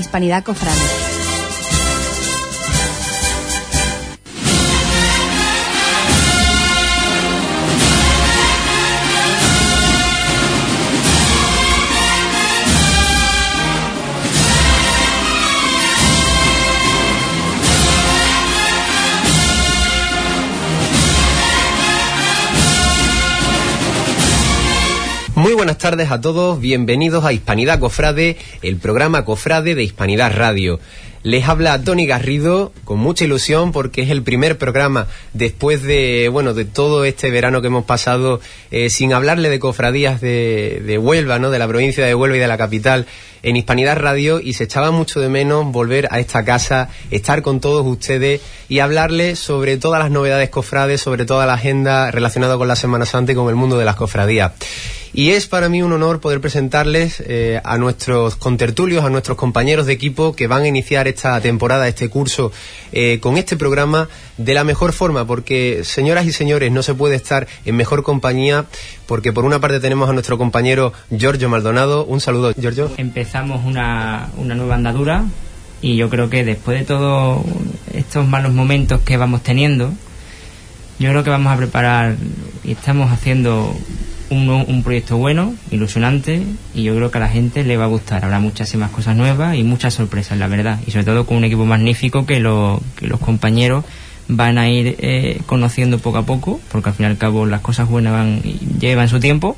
Hispanidad Cofrade. Muy buenas tardes a todos, bienvenidos a Hispanidad Cofrade, el programa Cofrade de Hispanidad Radio. Les habla Tony Garrido con mucha ilusión porque es el primer programa después de bueno de todo este verano que hemos pasado eh, sin hablarle de cofradías de, de Huelva, ¿no? de la provincia de Huelva y de la capital en Hispanidad Radio y se echaba mucho de menos volver a esta casa, estar con todos ustedes y hablarles sobre todas las novedades cofrades, sobre toda la agenda relacionada con la Semana Santa y con el mundo de las cofradías. Y es para mí un honor poder presentarles eh, a nuestros contertulios, a nuestros compañeros de equipo que van a iniciar esta temporada, este curso, eh, con este programa de la mejor forma, porque, señoras y señores, no se puede estar en mejor compañía, porque por una parte tenemos a nuestro compañero Giorgio Maldonado. Un saludo, Giorgio. Empezamos una, una nueva andadura y yo creo que después de todos estos malos momentos que vamos teniendo, yo creo que vamos a preparar y estamos haciendo un, un, proyecto bueno, ilusionante y yo creo que a la gente le va a gustar. Habrá muchísimas cosas nuevas y muchas sorpresas, la verdad. Y sobre todo con un equipo magnífico que, lo, que los compañeros van a ir eh, conociendo poco a poco, porque al fin y al cabo las cosas buenas van, llevan su tiempo,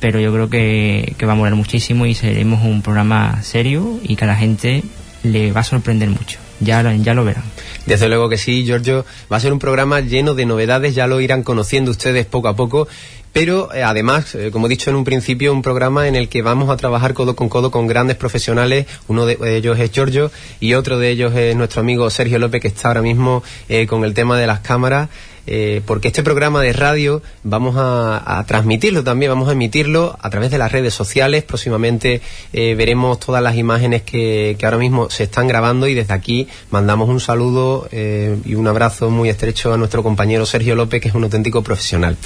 pero yo creo que, que va a molar muchísimo y seremos un programa serio y que a la gente le va a sorprender mucho. Ya, ya lo verán. Desde luego que sí, Giorgio. Va a ser un programa lleno de novedades, ya lo irán conociendo ustedes poco a poco pero eh, además, eh, como he dicho en un principio, un programa en el que vamos a trabajar codo con codo con grandes profesionales. Uno de ellos es Giorgio y otro de ellos es nuestro amigo Sergio López, que está ahora mismo eh, con el tema de las cámaras. Eh, porque este programa de radio vamos a, transmitirlo también, vamos a emitirlo a través de las redes sociales. Próximamente eh, veremos todas las imágenes que, que, ahora mismo se están grabando y desde aquí mandamos un saludo eh, y un abrazo muy estrecho a nuestro compañero Sergio López, que es un auténtico profesional.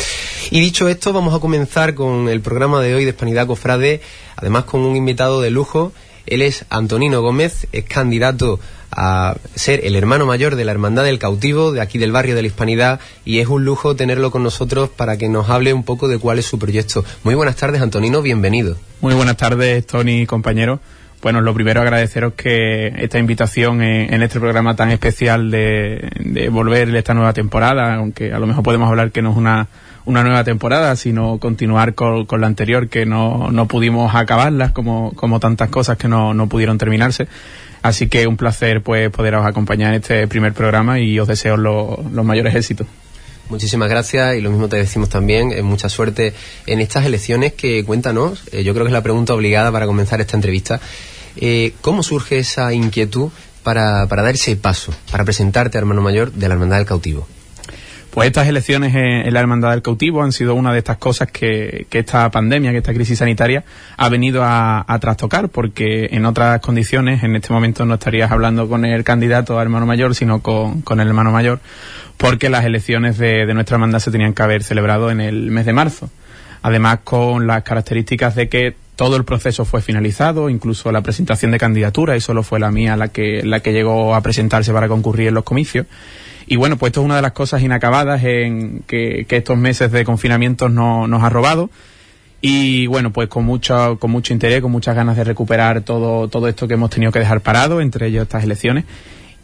Y dicho esto, vamos a comenzar con el programa de hoy de Hispanidad Cofrade, además con un invitado de lujo. Él es Antonino Gómez, es candidato a ser el hermano mayor de la Hermandad del Cautivo, de aquí del barrio de la Hispanidad, y es un lujo tenerlo con nosotros para que nos hable un poco de cuál es su proyecto. Muy buenas tardes, Antonino, bienvenido. Muy buenas tardes, Tony, compañero. Bueno, lo primero agradeceros que esta invitación en, este programa tan especial de, de, volver esta nueva temporada, aunque a lo mejor podemos hablar que no es una, una nueva temporada, sino continuar con, con la anterior, que no, no pudimos acabarlas, como, como tantas cosas que no, no pudieron terminarse. Así que un placer pues poderos acompañar en este primer programa y os deseo lo, los mayores éxitos. Muchísimas gracias y lo mismo te decimos también. Eh, mucha suerte en estas elecciones que cuéntanos. Eh, yo creo que es la pregunta obligada para comenzar esta entrevista. Eh, ¿Cómo surge esa inquietud para, para dar ese paso, para presentarte, hermano mayor, de la Hermandad del Cautivo? Pues estas elecciones en, la Hermandad del Cautivo han sido una de estas cosas que, que esta pandemia, que esta crisis sanitaria ha venido a, trastocar, porque en otras condiciones, en este momento no estarías hablando con el candidato a hermano mayor, sino con, el hermano mayor, porque las elecciones de, de nuestra hermandad se tenían que haber celebrado en el mes de marzo. Además, con las características de que todo el proceso fue finalizado, incluso la presentación de candidatura, y solo fue la mía la que, la que llegó a presentarse para concurrir en los comicios. Y bueno, pues esto es una de las cosas inacabadas en que, estos meses de confinamiento no, nos ha robado. Y bueno, pues con mucho, con mucho interés, con muchas ganas de recuperar todo, todo esto que hemos tenido que dejar parado, entre ellos estas elecciones.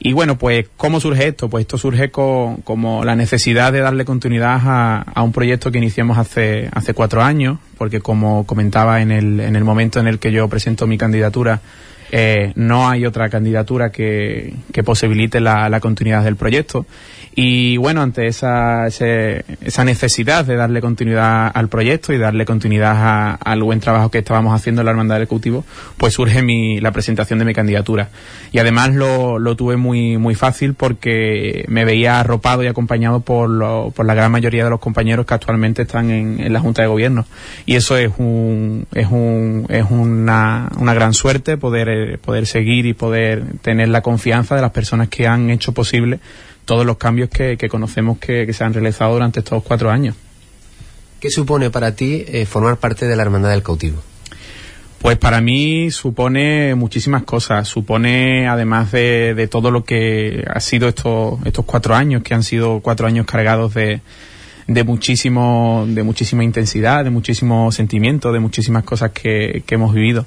Y bueno, pues ¿cómo surge esto? Pues esto surge con, como la necesidad de darle continuidad a, a, un proyecto que iniciamos hace, hace cuatro años, porque como comentaba en el, en el momento en el que yo presento mi candidatura, eh, no hay otra candidatura que, que posibilite la, continuidad del proyecto. Y bueno, ante esa, ese, esa necesidad de darle continuidad al proyecto y darle continuidad al buen trabajo que estábamos haciendo en la Hermandad del Ejecutivo, pues surge mi, la presentación de mi candidatura. Y además lo, lo tuve muy, muy fácil porque me veía arropado y acompañado por, lo, por la gran mayoría de los compañeros que actualmente están en, en la Junta de Gobierno. Y eso es, un, es, un, es una, una gran suerte poder, poder seguir y poder tener la confianza de las personas que han hecho posible todos los cambios que, que conocemos que, que, se han realizado durante estos cuatro años. ¿Qué supone para ti eh, formar parte de la Hermandad del Cautivo? Pues para mí supone muchísimas cosas. Supone, además de, de todo lo que ha sido estos, estos cuatro años, que han sido cuatro años cargados de, de muchísimo, de muchísima intensidad, de muchísimo sentimiento, de muchísimas cosas que, que hemos vivido.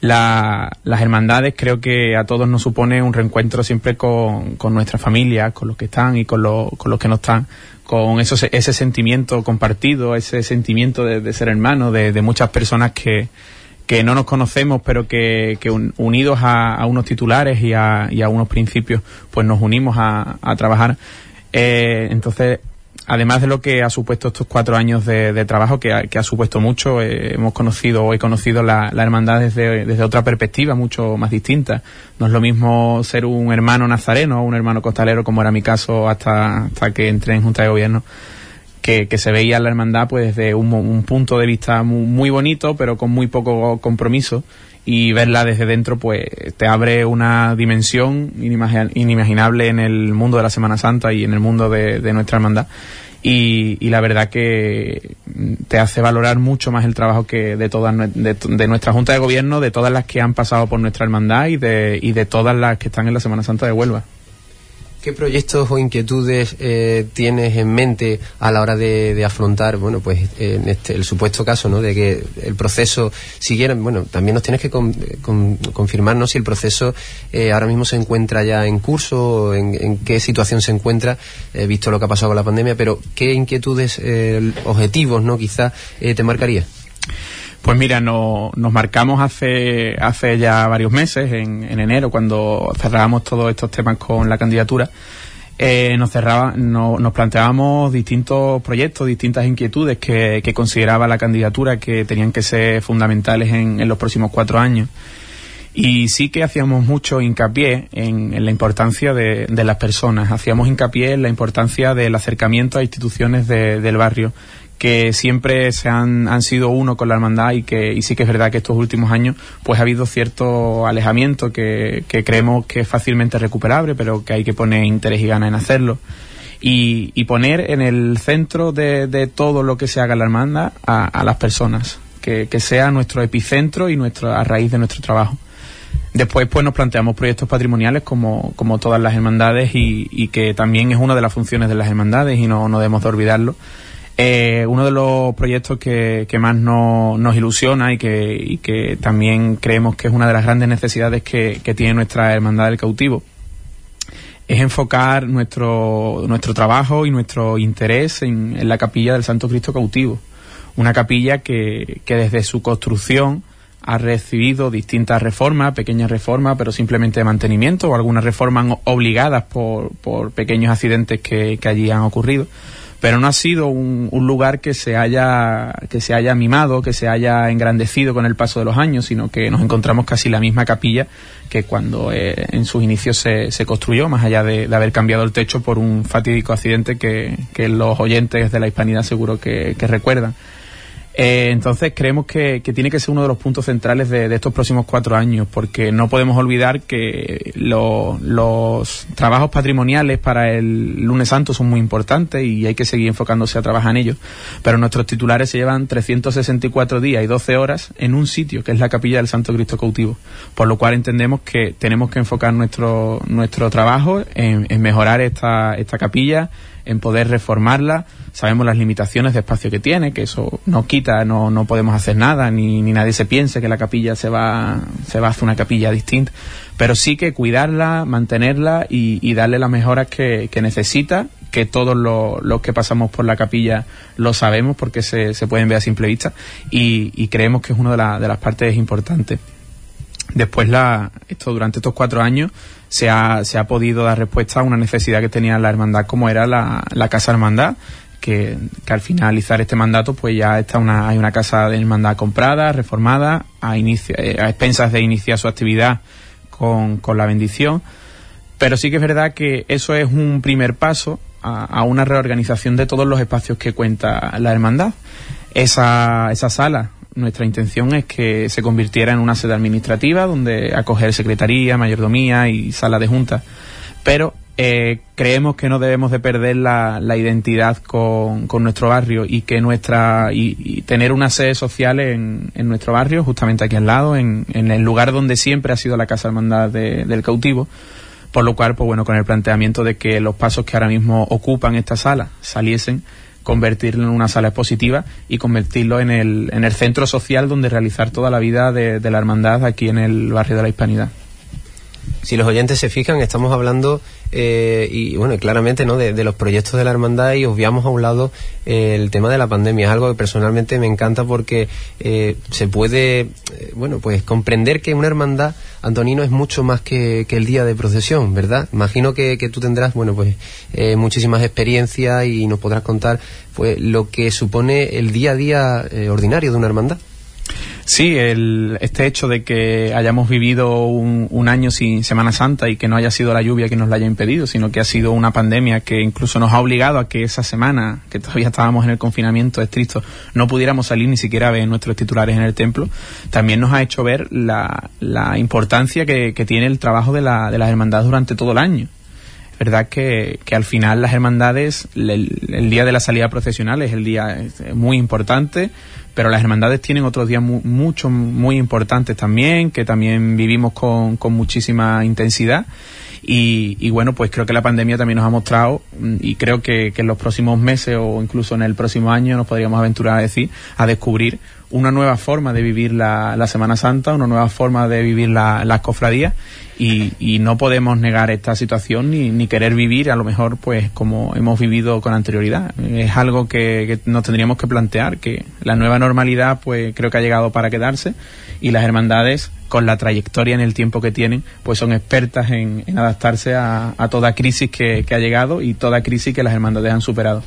La, las hermandades creo que a todos nos supone un reencuentro siempre con, con nuestra familia, con los que están y con, lo, con los que no están, con eso, ese sentimiento compartido, ese sentimiento de, ser hermano, de, de muchas personas que, que no nos conocemos, pero que, que unidos a, a, unos titulares y a, y a, unos principios, pues nos unimos a, a trabajar. Eh, entonces, además de lo que ha supuesto estos cuatro años de, trabajo, que ha, supuesto mucho, eh, hemos conocido o he conocido la, hermandad desde, desde, otra perspectiva, mucho más distinta. No es lo mismo ser un hermano nazareno o un hermano costalero, como era mi caso hasta, hasta que entré en Junta de Gobierno que, que, se veía la hermandad pues desde un, un punto de vista muy, muy, bonito, pero con muy poco compromiso. Y verla desde dentro, pues te abre una dimensión inimaginable en el mundo de la Semana Santa y en el mundo de, nuestra hermandad. Y, y, la verdad que te hace valorar mucho más el trabajo que de todas de, de, nuestra Junta de Gobierno, de todas las que han pasado por nuestra hermandad y de, y de todas las que están en la Semana Santa de Huelva. ¿Qué proyectos o inquietudes eh, tienes en mente a la hora de, afrontar, bueno, pues en este, el supuesto caso, ¿no? De que el proceso siguiera, bueno, también nos tienes que con, con, confirmarnos si el proceso eh, ahora mismo se encuentra ya en curso, en, en qué situación se encuentra, eh, visto lo que ha pasado con la pandemia, pero qué inquietudes, eh, objetivos, ¿no? Quizá eh, te marcaría. Pues mira, no, nos marcamos hace, hace ya varios meses, en, en enero, cuando cerrábamos todos estos temas con la candidatura, eh, nos cerraba, no, nos planteábamos distintos proyectos, distintas inquietudes que, que, consideraba la candidatura que tenían que ser fundamentales en, en los próximos cuatro años. Y sí que hacíamos mucho hincapié en, en la importancia de, de, las personas, hacíamos hincapié en la importancia del acercamiento a instituciones de, del barrio, que siempre se han, han sido uno con la hermandad y que y sí que es verdad que estos últimos años pues ha habido cierto alejamiento que, que creemos que es fácilmente recuperable pero que hay que poner interés y ganas en hacerlo. Y, y poner en el centro de, de, todo lo que se haga en la hermandad a, a las personas que, que, sea nuestro epicentro y nuestro, a raíz de nuestro trabajo. Después pues nos planteamos proyectos patrimoniales como, como todas las hermandades y, y, que también es una de las funciones de las hermandades y no, no debemos de olvidarlo eh, uno de los proyectos que, más no, nos ilusiona y que, también creemos que es una de las grandes necesidades que, tiene nuestra Hermandad del Cautivo es enfocar nuestro, nuestro trabajo y nuestro interés en, la capilla del Santo Cristo Cautivo. Una capilla que, desde su construcción ha recibido distintas reformas, pequeñas reformas, pero simplemente de mantenimiento o algunas reformas obligadas por, por pequeños accidentes que allí han ocurrido pero no ha sido un, un, lugar que se haya que se haya mimado, que se haya engrandecido con el paso de los años, sino que nos encontramos casi la misma capilla que cuando eh, en sus inicios se, se construyó, más allá de, de, haber cambiado el techo por un fatídico accidente que, que los oyentes de la hispanidad seguro que, que recuerdan. Eh, entonces creemos que, que, tiene que ser uno de los puntos centrales de, estos próximos cuatro años, porque no podemos olvidar que lo, los trabajos patrimoniales para el lunes santo son muy importantes y hay que seguir enfocándose a trabajar en ellos. Pero nuestros titulares se llevan 364 días y 12 horas en un sitio, que es la capilla del Santo Cristo Cautivo. Por lo cual entendemos que tenemos que enfocar nuestro, nuestro trabajo en, mejorar esta, esta capilla, en poder reformarla. Sabemos las limitaciones de espacio que tiene, que eso no quita, no, no podemos hacer nada, ni, ni nadie se piense que la capilla se va, se va a hacer una capilla distinta. Pero sí que cuidarla, mantenerla y, darle las mejoras que, que necesita, que todos los, los, que pasamos por la capilla lo sabemos porque se, se pueden ver a simple vista y, y creemos que es una de, la, de las partes importantes. Después, la, esto, durante estos cuatro años, se ha, se ha podido dar respuesta a una necesidad que tenía la hermandad, como era la, la Casa Hermandad, que, al finalizar este mandato, pues ya está una, hay una casa de hermandad comprada, reformada, a, inicia, a expensas de iniciar su actividad con, con la bendición. Pero sí que es verdad que eso es un primer paso a, a una reorganización de todos los espacios que cuenta la hermandad. Esa, esa sala nuestra intención es que se convirtiera en una sede administrativa donde acoger secretaría, mayordomía y sala de junta. Pero eh, creemos que no debemos de perder la, identidad con, nuestro barrio y que nuestra y, tener una sede social en, nuestro barrio, justamente aquí al lado, en, el lugar donde siempre ha sido la Casa Hermandad del Cautivo. Por lo cual, pues bueno, con el planteamiento de que los pasos que ahora mismo ocupan esta sala saliesen, convertirlo en una sala expositiva y convertirlo en el, en el centro social donde realizar toda la vida de la hermandad aquí en el barrio de la Hispanidad si los oyentes se fijan, estamos hablando eh, y bueno, claramente no de, los proyectos de la hermandad y obviamos a un lado eh, el tema de la pandemia. Es algo que personalmente me encanta porque eh, se puede, bueno, pues comprender que una hermandad, Antonino, es mucho más que, el día de procesión, ¿verdad? Imagino que, que tú tendrás, bueno, pues muchísimas experiencias y nos podrás contar pues lo que supone el día a día ordinario de una hermandad. Sí, el, este hecho de que hayamos vivido un, año sin Semana Santa y que no haya sido la lluvia que nos la haya impedido, sino que ha sido una pandemia que incluso nos ha obligado a que esa semana, que todavía estábamos en el confinamiento estricto, no pudiéramos salir ni siquiera a ver nuestros titulares en el templo, también nos ha hecho ver la, importancia que, tiene el trabajo de, la, de las hermandades durante todo el año. Verdad que, al final las hermandades, el, día de la salida procesional es el día muy importante, pero las hermandades tienen otros días mucho, muy importantes también, que también vivimos con, con muchísima intensidad. Y, y, bueno, pues creo que la pandemia también nos ha mostrado, mm, y creo que, que, en los próximos meses o incluso en el próximo año nos podríamos aventurar a decir, a descubrir una nueva forma de vivir la, la Semana Santa, una nueva forma de vivir la, las cofradías y, y, no podemos negar esta situación ni, ni, querer vivir a lo mejor pues como hemos vivido con anterioridad. Es algo que, que, nos tendríamos que plantear, que la nueva normalidad pues creo que ha llegado para quedarse y las hermandades con la trayectoria en el tiempo que tienen pues son expertas en, en adaptarse a, a, toda crisis que, que ha llegado y toda crisis que las hermandades han superado.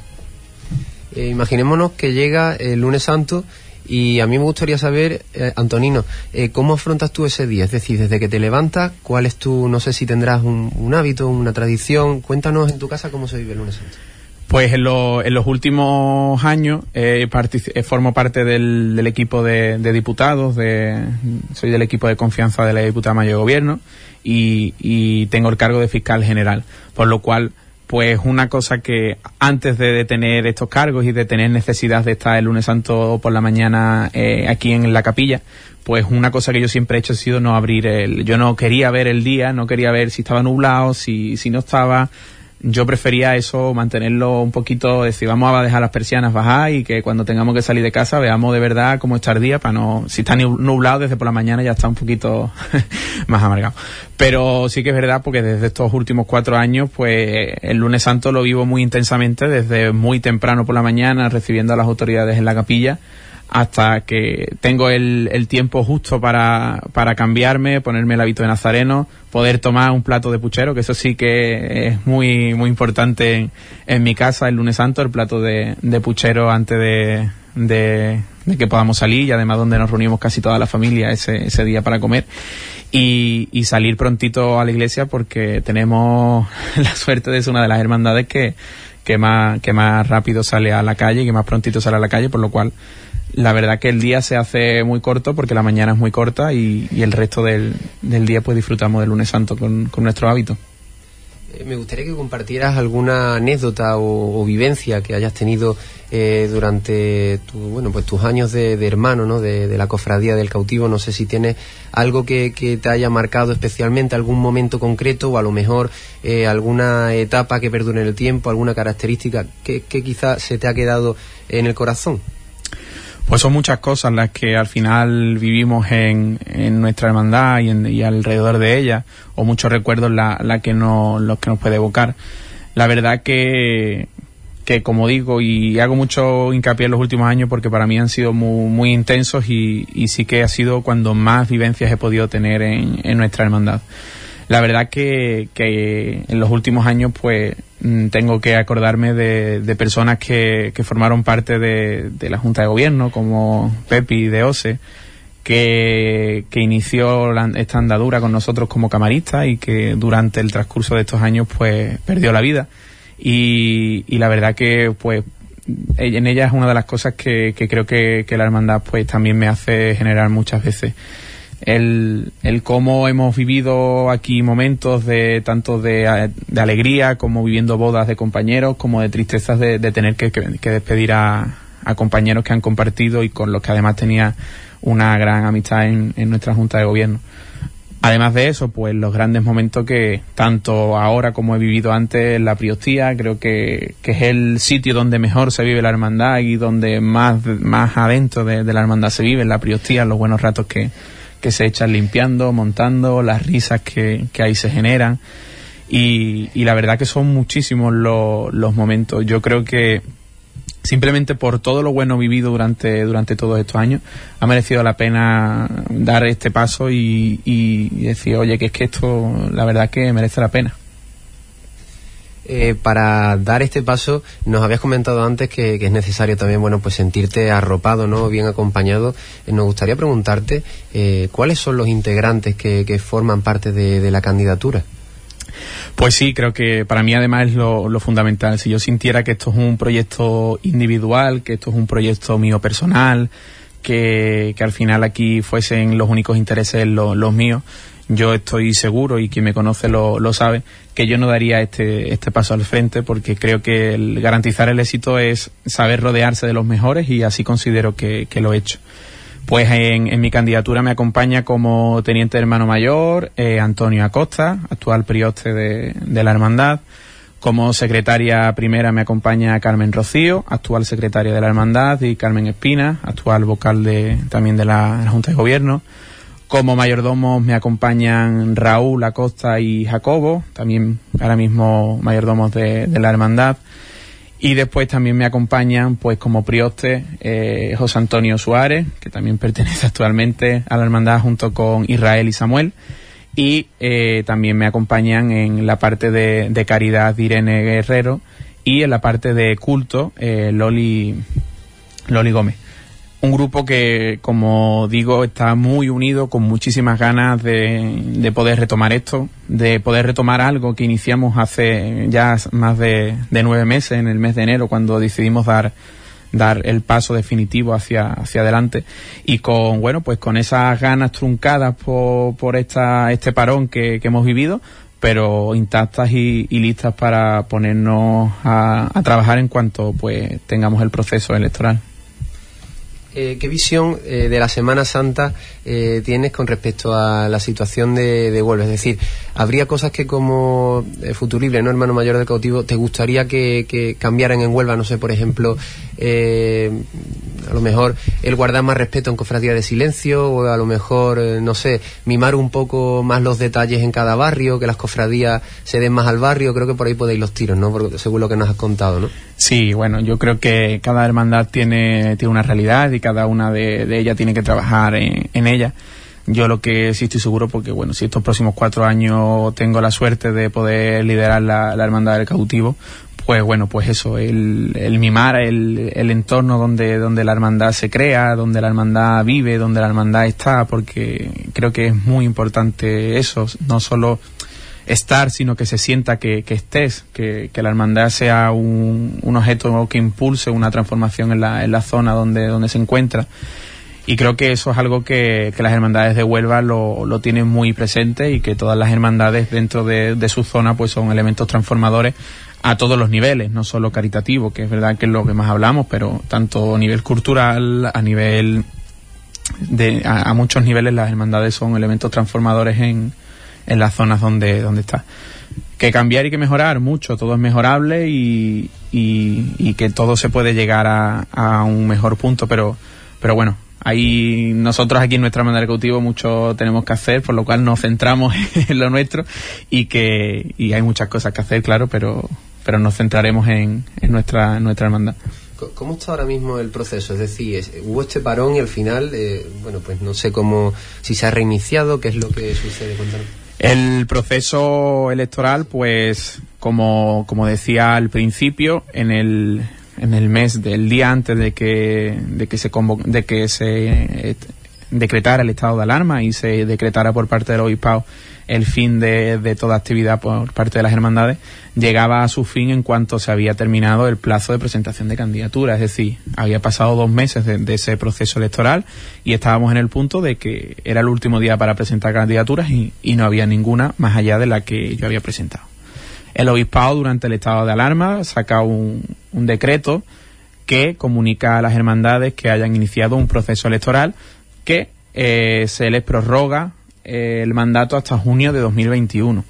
Eh, imaginémonos que llega el lunes santo y a mí me gustaría saber, eh, Antonino, eh, ¿cómo afrontas tú ese día? Es decir, desde que te levantas, ¿cuál es tu, no sé si tendrás un, hábito, una tradición? Cuéntanos en tu casa cómo se vive el lunes santo. Pues en, en los últimos años eh, formo parte del, equipo de, diputados, de, soy del equipo de confianza de la diputada mayor de gobierno y, y tengo el cargo de fiscal general, por lo cual pues una cosa que antes de tener estos cargos y de tener necesidad de estar el lunes santo por la mañana eh, aquí en la capilla, pues una cosa que yo siempre he hecho ha sido no abrir el, yo no quería ver el día, no quería ver si estaba nublado, si, si no estaba, yo prefería eso, mantenerlo un poquito, decir, vamos a dejar las persianas bajar y que cuando tengamos que salir de casa veamos de verdad cómo está el día para no, si está nublado desde por la mañana ya está un poquito más amargado. Pero sí que es verdad porque desde estos últimos cuatro años, pues el lunes santo lo vivo muy intensamente, desde muy temprano por la mañana, recibiendo a las autoridades en la capilla, hasta que tengo el, el tiempo justo para, para, cambiarme, ponerme el hábito de nazareno, poder tomar un plato de puchero, que eso sí que es muy, muy importante en, mi casa el lunes santo, el plato de, de puchero antes de, de, de, que podamos salir y además donde nos reunimos casi toda la familia ese, ese día para comer. Y, y salir prontito a la iglesia porque tenemos la suerte de ser una de las hermandades que, que más, que más rápido sale a la calle que más prontito sale a la calle, por lo cual la verdad que el día se hace muy corto porque la mañana es muy corta y, el resto del, día pues disfrutamos del lunes santo con, nuestro hábito. Eh, me gustaría que compartieras alguna anécdota o, vivencia que hayas tenido eh, durante tu, bueno, pues tus años de, hermano, ¿no? De, la cofradía del cautivo. No sé si tienes algo que, te haya marcado especialmente, algún momento concreto o a lo mejor eh, alguna etapa que perdure en el tiempo, alguna característica que, que quizá se te ha quedado en el corazón. Pues son muchas cosas las que al final vivimos en, en nuestra hermandad y, alrededor de ella, o muchos recuerdos la, la que no, los que nos puede evocar. La verdad que, que como digo, y hago mucho hincapié en los últimos años porque para mí han sido muy, muy intensos y, y sí que ha sido cuando más vivencias he podido tener en, en nuestra hermandad. La verdad que, que en los últimos años pues mm, tengo que acordarme de, de personas que, que, formaron parte de, de, la Junta de Gobierno, como Pepi de OSE, que, que inició esta andadura con nosotros como camaristas y que durante el transcurso de estos años pues perdió la vida. Y, y la verdad que pues en ella es una de las cosas que, que creo que, que la hermandad pues también me hace generar muchas veces el, el cómo hemos vivido aquí momentos de tanto de, de, alegría como viviendo bodas de compañeros, como de tristezas de, de tener que, que, despedir a, a, compañeros que han compartido y con los que además tenía una gran amistad en, en nuestra Junta de Gobierno. Además de eso, pues los grandes momentos que tanto ahora como he vivido antes en la Priostía, creo que, que, es el sitio donde mejor se vive la hermandad y donde más, más adentro de, de la hermandad se vive, en la Priostía, los buenos ratos que, que se echan limpiando, montando, las risas que, que ahí se generan. Y, y, la verdad que son muchísimos los, los momentos. Yo creo que simplemente por todo lo bueno vivido durante, durante todos estos años, ha merecido la pena dar este paso y, y decir, oye, que es que esto, la verdad que merece la pena. Eh, para dar este paso, nos habías comentado antes que, es necesario también, bueno, pues sentirte arropado, ¿no? Bien acompañado. Eh, nos gustaría preguntarte eh, cuáles son los integrantes que, que forman parte de, la candidatura. Pues sí, creo que para mí además es lo, fundamental. Si yo sintiera que esto es un proyecto individual, que esto es un proyecto mío personal, que, que al final aquí fuesen los únicos intereses los, los míos, yo estoy seguro y quien me conoce lo, lo, sabe que yo no daría este, este paso al frente porque creo que el garantizar el éxito es saber rodearse de los mejores y así considero que, lo he hecho. Pues en, en, mi candidatura me acompaña como teniente hermano mayor eh, Antonio Acosta, actual prioste de, de, la hermandad. Como secretaria primera me acompaña Carmen Rocío, actual secretaria de la hermandad, y Carmen Espina, actual vocal de, también de la Junta de Gobierno. Como mayordomos me acompañan Raúl Acosta y Jacobo, también ahora mismo mayordomos de, la hermandad. Y después también me acompañan, pues como prioste, eh, José Antonio Suárez, que también pertenece actualmente a la hermandad junto con Israel y Samuel. Y eh, también me acompañan en la parte de, de, caridad Irene Guerrero y en la parte de culto eh, Loli, Loli Gómez un grupo que, como digo, está muy unido, con muchísimas ganas de, de, poder retomar esto, de poder retomar algo que iniciamos hace ya más de, de, nueve meses, en el mes de enero, cuando decidimos dar dar el paso definitivo hacia, hacia adelante y con bueno pues con esas ganas truncadas por, por esta, este parón que, que hemos vivido pero intactas y, y listas para ponernos a, a trabajar en cuanto pues tengamos el proceso electoral. Eh, ¿qué visión eh, de la Semana Santa eh, tienes con respecto a la situación de, de Huelva? Es decir, ¿habría cosas que como eh, futurible, no hermano mayor del cautivo, te gustaría que, cambiaran en Huelva? No sé, por ejemplo, eh, a lo mejor el guardar más respeto en cofradía de silencio o a lo mejor, eh, no sé, mimar un poco más los detalles en cada barrio, que las cofradías se den más al barrio. Creo que por ahí podéis los tiros, ¿no? Según lo que nos has contado, ¿no? Sí, bueno, yo creo que cada hermandad tiene, tiene una realidad y cada una de, ellas tiene que trabajar en, en ella. Yo lo que sí estoy seguro, porque bueno, si estos próximos cuatro años tengo la suerte de poder liderar la, la hermandad del cautivo, pues bueno, pues eso, el, el mimar el, el, entorno donde, donde la hermandad se crea, donde la hermandad vive, donde la hermandad está, porque creo que es muy importante eso, no solo estar, sino que se sienta que, que estés, que, que, la hermandad sea un, un, objeto que impulse una transformación en la, en la zona donde, donde se encuentra. Y creo que eso es algo que, que las hermandades de Huelva lo, lo, tienen muy presente y que todas las hermandades dentro de, de su zona pues son elementos transformadores a todos los niveles, no solo caritativo, que es verdad que es lo que más hablamos, pero tanto a nivel cultural, a nivel de, a, a muchos niveles las hermandades son elementos transformadores en, en las zonas donde, donde está. Que cambiar y que mejorar mucho, todo es mejorable y, y, y que todo se puede llegar a, a, un mejor punto, pero, pero bueno, ahí nosotros aquí en nuestra de cautivo mucho tenemos que hacer, por lo cual nos centramos en lo nuestro y que y hay muchas cosas que hacer, claro, pero, pero nos centraremos en, en nuestra, en nuestra hermandad. ¿Cómo está ahora mismo el proceso? Es decir, hubo este parón y al final, eh, bueno, pues no sé cómo, si se ha reiniciado, qué es lo que sucede. Cuéntanos. El proceso electoral, pues, como, como decía al principio, en el, en el mes del día antes de que, de que se convo de que se, decretara el estado de alarma y se decretara por parte del obispado el fin de, toda actividad por parte de las hermandades, llegaba a su fin en cuanto se había terminado el plazo de presentación de candidatura. Es decir, había pasado dos meses de, ese proceso electoral y estábamos en el punto de que era el último día para presentar candidaturas y, no había ninguna más allá de la que yo había presentado. El obispado, durante el estado de alarma, saca un, un decreto que comunica a las hermandades que hayan iniciado un proceso electoral que eh, se les prorroga eh, el mandato hasta junio de 2021.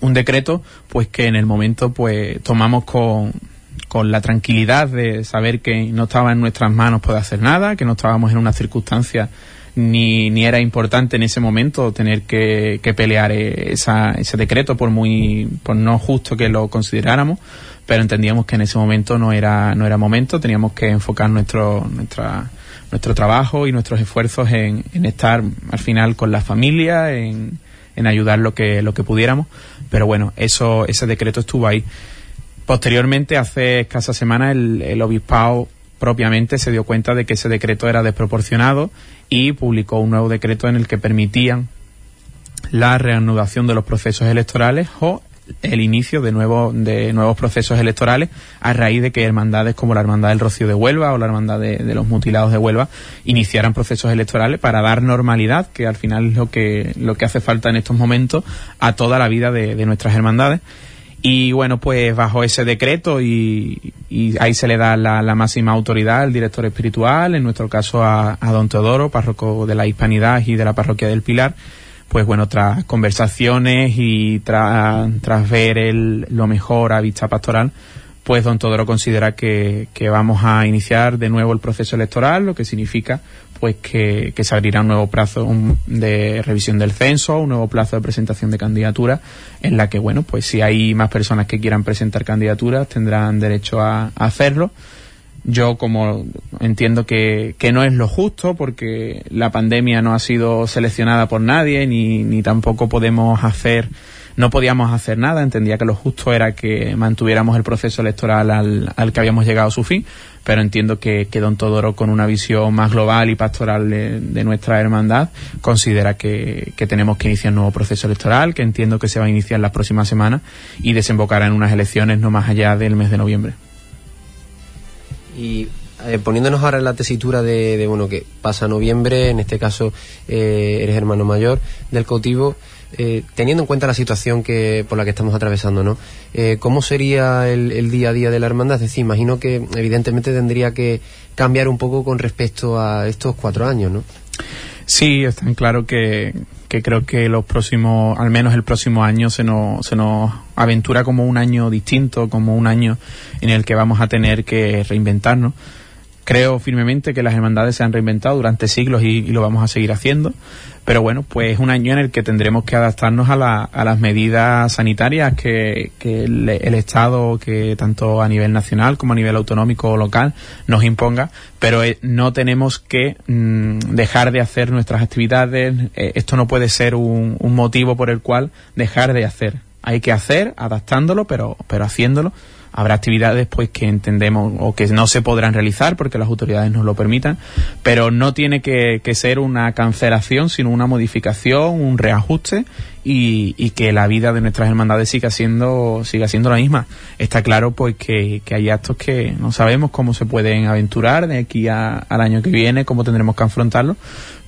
Un decreto, pues que en el momento, pues tomamos con, con la tranquilidad de saber que no estaba en nuestras manos poder hacer nada, que no estábamos en una circunstancia ni, ni era importante en ese momento tener que, que pelear eh, esa, ese decreto por muy por no justo que lo consideráramos pero entendíamos que en ese momento no era no era momento teníamos que enfocar nuestro nuestra nuestro trabajo y nuestros esfuerzos en, estar al final con la familia, en, en, ayudar lo que, lo que pudiéramos. Pero bueno, eso, ese decreto estuvo ahí. Posteriormente, hace escasa semana, el, el obispado propiamente se dio cuenta de que ese decreto era desproporcionado y publicó un nuevo decreto en el que permitían la reanudación de los procesos electorales o el inicio de, nuevos de nuevos procesos electorales a raíz de que hermandades como la Hermandad del Rocío de Huelva o la Hermandad de, los Mutilados de Huelva iniciaran procesos electorales para dar normalidad, que al final es lo que, lo que hace falta en estos momentos a toda la vida de, nuestras hermandades. Y bueno, pues bajo ese decreto y, ahí se le da la, máxima autoridad al director espiritual, en nuestro caso a, a don Teodoro, párroco de la Hispanidad y de la parroquia del Pilar, pues bueno, tras conversaciones y tras, tras ver el, lo mejor a vista pastoral, pues don Todoro considera que, que, vamos a iniciar de nuevo el proceso electoral, lo que significa pues que, que se abrirá un nuevo plazo de revisión del censo, un nuevo plazo de presentación de candidatura, en la que, bueno, pues si hay más personas que quieran presentar candidaturas, tendrán derecho a hacerlo yo como entiendo que, que, no es lo justo porque la pandemia no ha sido seleccionada por nadie ni, ni tampoco podemos hacer no podíamos hacer nada, entendía que lo justo era que mantuviéramos el proceso electoral al, al que habíamos llegado a su fin, pero entiendo que, que Don Todoro, con una visión más global y pastoral de, nuestra hermandad, considera que, que, tenemos que iniciar un nuevo proceso electoral, que entiendo que se va a iniciar las próximas semanas y desembocará en unas elecciones no más allá del mes de noviembre. Y eh, poniéndonos ahora en la tesitura de, bueno, que pasa noviembre, en este caso eh, eres hermano mayor del cautivo, eh, teniendo en cuenta la situación que por la que estamos atravesando, ¿no? ¿Cómo sería el, día a día de la hermandad? Es decir, imagino que evidentemente tendría que cambiar un poco con respecto a estos cuatro años, ¿no? Sí, está claro que, que creo que los próximos, al menos el próximo año, se nos, se nos aventura como un año distinto, como un año en el que vamos a tener que reinventarnos. Creo firmemente que las hermandades se han reinventado durante siglos y, lo vamos a seguir haciendo. Pero bueno, pues es un año en el que tendremos que adaptarnos a, la, a las medidas sanitarias que, el, Estado, que tanto a nivel nacional como a nivel autonómico o local nos imponga. Pero eh, no tenemos que mm, dejar de hacer nuestras actividades. Eh, esto no puede ser un, un motivo por el cual dejar de hacer. Hay que hacer, adaptándolo, pero, pero haciéndolo habrá actividades pues que entendemos o que no se podrán realizar porque las autoridades nos lo permitan, pero no tiene que, ser una cancelación, sino una modificación, un reajuste y, y, que la vida de nuestras hermandades siga siendo, siga siendo la misma. Está claro pues que, que hay actos que no sabemos cómo se pueden aventurar de aquí al año que viene, cómo tendremos que afrontarlo,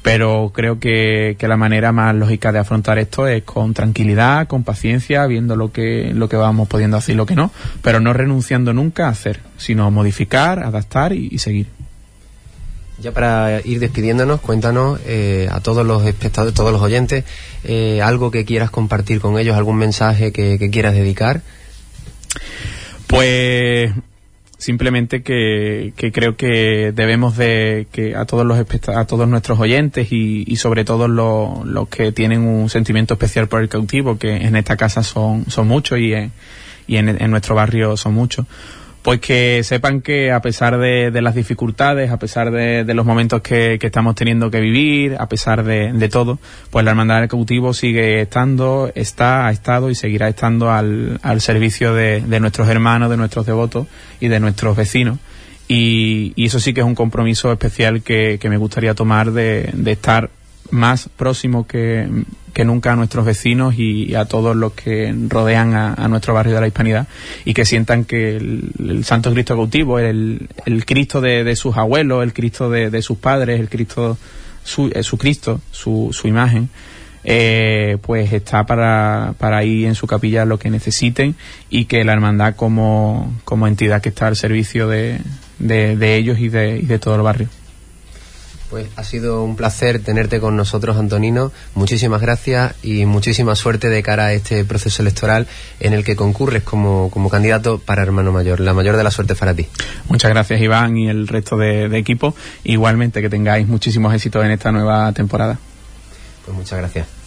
pero creo que, que, la manera más lógica de afrontar esto es con tranquilidad, con paciencia, viendo lo que, lo que vamos pudiendo hacer y lo que no, pero no renunciando nunca a hacer, sino modificar, adaptar y, seguir. Ya para ir despidiéndonos, cuéntanos eh, a todos los espectadores, todos los oyentes, eh, algo que quieras compartir con ellos, algún mensaje que, que quieras dedicar. Pues simplemente que, que, creo que debemos de que a todos los a todos nuestros oyentes y, sobre todo los, los, que tienen un sentimiento especial por el cautivo que en esta casa son son muchos y en, y en, en nuestro barrio son muchos pues que sepan que a pesar de, las dificultades, a pesar de, los momentos que, estamos teniendo que vivir, a pesar de, todo, pues la Hermandad del Cautivo sigue estando, está, ha estado y seguirá estando al, al servicio de, nuestros hermanos, de nuestros devotos y de nuestros vecinos. Y, y, eso sí que es un compromiso especial que, que me gustaría tomar de, de estar más próximo que, que, nunca a nuestros vecinos y, a todos los que rodean a, nuestro barrio de la Hispanidad y que sientan que el, el Santo Cristo cautivo, el, el Cristo de, de, sus abuelos, el Cristo de, de sus padres, el Cristo, su, eh, su Cristo, su, su imagen, eh, pues está para, para ir en su capilla lo que necesiten y que la hermandad como, como entidad que está al servicio de, de, de ellos y de, y de todo el barrio. Pues ha sido un placer tenerte con nosotros, Antonino. Muchísimas gracias y muchísima suerte de cara a este proceso electoral en el que concurres como, como candidato para hermano mayor. La mayor de las suertes para ti. Muchas gracias, Iván, y el resto de, de equipo. Igualmente, que tengáis muchísimos éxitos en esta nueva temporada. Pues muchas gracias.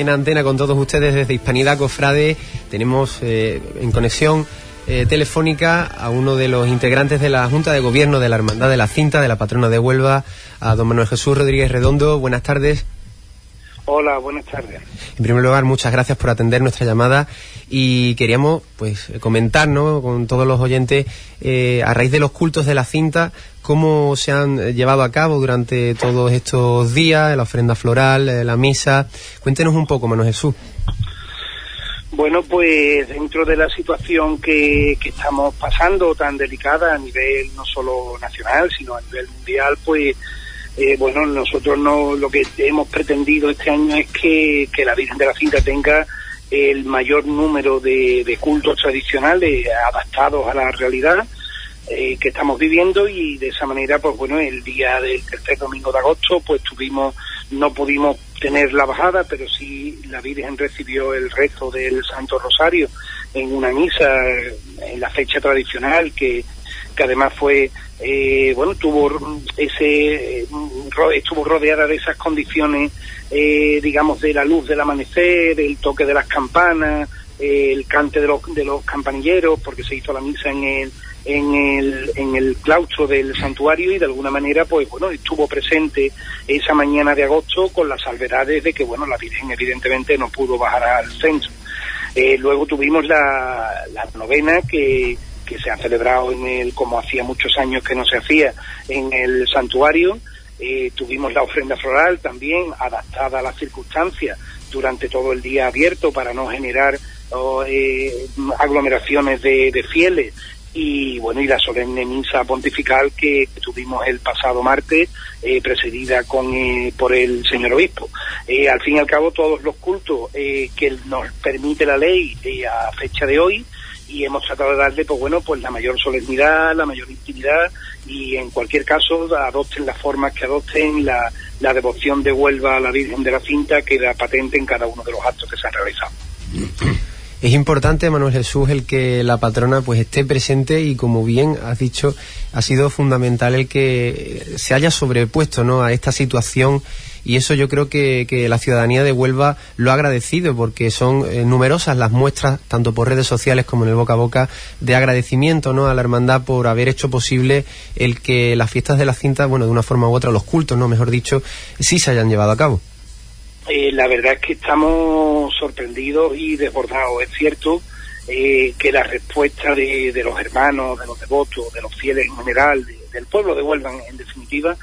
En antena con todos ustedes desde Hispanidad Cofrade. Tenemos eh, en conexión eh, telefónica a uno de los integrantes de la Junta de Gobierno de la Hermandad de la Cinta, de la patrona de Huelva, a don Manuel Jesús Rodríguez Redondo. Buenas tardes. Hola, buenas tardes. En primer lugar, muchas gracias por atender nuestra llamada y queríamos pues comentar ¿no? con todos los oyentes eh, a raíz de los cultos de la cinta cómo se han llevado a cabo durante todos estos días, la ofrenda floral, eh, la misa. Cuéntenos un poco, Manuel Jesús. Bueno, pues dentro de la situación que, que, estamos pasando tan delicada a nivel no solo nacional, sino a nivel mundial, pues eh, bueno, nosotros no lo que hemos pretendido este año es que, que la Virgen de la Cinta tenga el mayor número de cultos tradicionales adaptados a la realidad eh, que estamos viviendo y de esa manera, pues bueno, el día del tercer domingo de agosto, pues tuvimos, no pudimos tener la bajada, pero sí la Virgen recibió el rezo del Santo Rosario en una misa en la fecha tradicional que, que además fue eh, bueno tuvo ese estuvo rodeada de esas condiciones eh, digamos de la luz del amanecer el toque de las campanas el cante de los de los campanilleros porque se hizo la misa en el en el, en el claustro del santuario y de alguna manera pues bueno estuvo presente esa mañana de agosto con las salvedades de que bueno la Virgen evidentemente no pudo bajar al centro. Eh, luego tuvimos la, la novena que, que se ha celebrado en el como hacía muchos años que no se hacía en el santuario. Eh, tuvimos la ofrenda floral también adaptada a las circunstancias durante todo el día abierto para no generar oh, eh, aglomeraciones de, de fieles y bueno y la solemne misa pontifical que tuvimos el pasado martes eh, precedida con eh, por el señor obispo. Eh, al fin y al cabo todos los cultos eh, que nos permite la ley eh, a fecha de hoy y hemos tratado de darle pues bueno pues la mayor solemnidad la mayor intimidad y en cualquier caso adopten las formas que adopten la, la devoción de Huelva a la Virgen de la Cinta queda patente en cada uno de los actos que se han realizado es importante, Manuel Jesús, el que la patrona pues esté presente y como bien has dicho, ha sido fundamental el que se haya sobrepuesto ¿no? a esta situación y eso yo creo que, que la ciudadanía de Huelva lo ha agradecido porque son eh, numerosas las muestras, tanto por redes sociales como en el boca a boca, de agradecimiento ¿no? a la hermandad por haber hecho posible el que las fiestas de la cinta, bueno, de una forma u otra, los cultos, no mejor dicho, sí se hayan llevado a cabo. Eh, la verdad es que estamos sorprendidos y desbordados. Es cierto eh, que la respuesta de, de, los hermanos, de los devotos, de los fieles en general, de, del pueblo de Huelva, en, definitiva,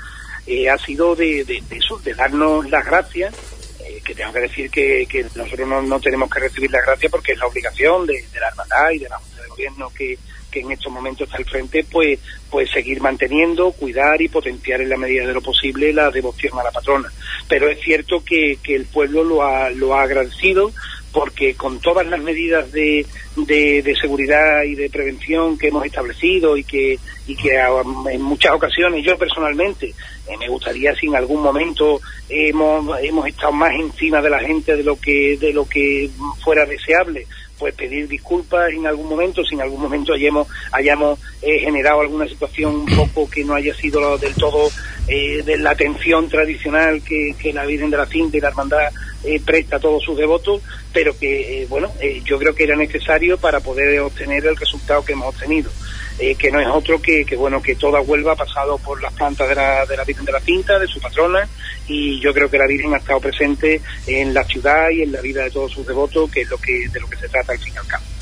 eh, ha sido de, de, eso, de darnos las gracias, eh, que tengo que decir que, que nosotros no, no, tenemos que recibir las gracias porque es la obligación de, de la hermandad y de la Junta de Gobierno que, que en estos momentos está al frente, pues, pues seguir manteniendo, cuidar y potenciar en la medida de lo posible la devoción a la patrona. Pero es cierto que, que el pueblo lo ha, lo ha agradecido, porque con todas las medidas de, de, seguridad y de prevención que hemos establecido y que, y que en muchas ocasiones yo personalmente eh, me gustaría si en algún momento hemos, hemos estado más encima de la gente de lo que, de lo que fuera deseable, pues pedir disculpas en algún momento, si en algún momento hayamos, hayamos eh, generado alguna situación un poco que no haya sido del todo eh, de la atención tradicional que, la Virgen de la Cinta y la Hermandad eh, presta a todos sus devotos, pero que, eh, bueno, eh, yo creo que era necesario para poder obtener el resultado que hemos obtenido. Que no es otro que, que, bueno, que toda Huelva ha pasado por las plantas de la, de la Virgen de la Cinta, de su patrona, y yo creo que la Virgen ha estado presente en la ciudad y en la vida de todos sus devotos, que es lo que, de lo que se trata al fin y al cabo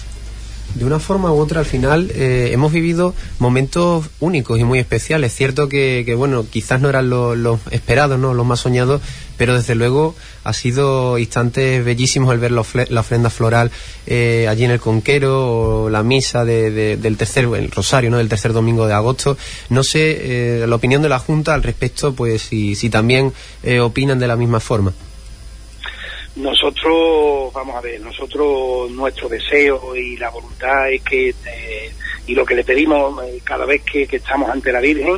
de una forma u otra al final eh, hemos vivido momentos únicos y muy especiales. Cierto que, que bueno, quizás no eran los, esperados, ¿no? los más soñados, pero desde luego ha sido instantes bellísimos el ver la, ofrenda floral eh, allí en el Conquero o la misa de, del tercer, el rosario, ¿no? del tercer domingo de agosto. No sé eh, la opinión de la Junta al respecto, pues si, si también opinan de la misma forma. Nosotros, vamos a ver, nosotros nuestro deseo y la voluntad es que, eh, y lo que le pedimos eh, cada vez que, estamos ante la Virgen,